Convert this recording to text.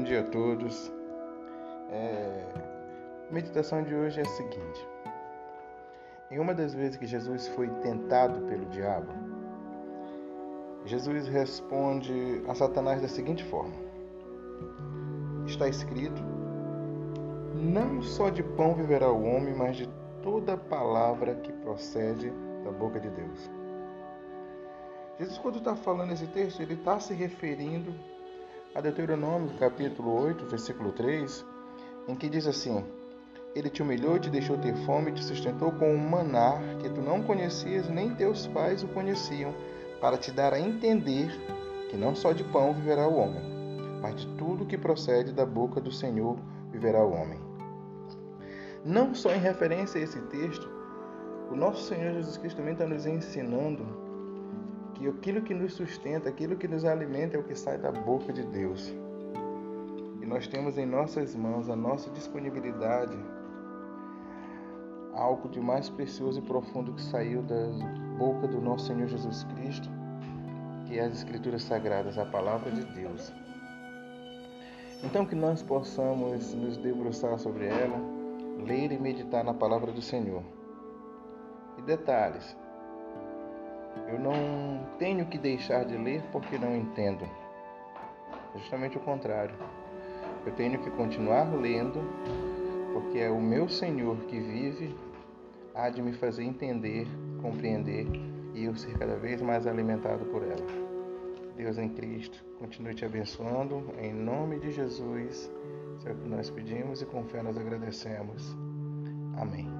Bom dia a todos. É... A meditação de hoje é a seguinte: em uma das vezes que Jesus foi tentado pelo diabo, Jesus responde a Satanás da seguinte forma: Está escrito: Não só de pão viverá o homem, mas de toda palavra que procede da boca de Deus. Jesus, quando está falando esse texto, ele está se referindo a Deuteronômio, capítulo 8, versículo 3, em que diz assim: Ele te humilhou, te deixou ter fome, te sustentou com um maná que tu não conhecias, nem teus pais o conheciam, para te dar a entender que não só de pão viverá o homem, mas de tudo que procede da boca do Senhor viverá o homem. Não só em referência a esse texto, o nosso Senhor Jesus Cristo também está nos ensinando que aquilo que nos sustenta, aquilo que nos alimenta é o que sai da boca de Deus. E nós temos em nossas mãos a nossa disponibilidade algo de mais precioso e profundo que saiu da boca do nosso Senhor Jesus Cristo, que é as Escrituras Sagradas, a palavra de Deus. Então que nós possamos nos debruçar sobre ela, ler e meditar na palavra do Senhor. E detalhes, eu não tenho que deixar de ler porque não entendo. É justamente o contrário. Eu tenho que continuar lendo porque é o meu Senhor que vive há de me fazer entender, compreender e eu ser cada vez mais alimentado por ela. Deus em Cristo continue te abençoando. Em nome de Jesus, é o que nós pedimos e com fé nós agradecemos. Amém.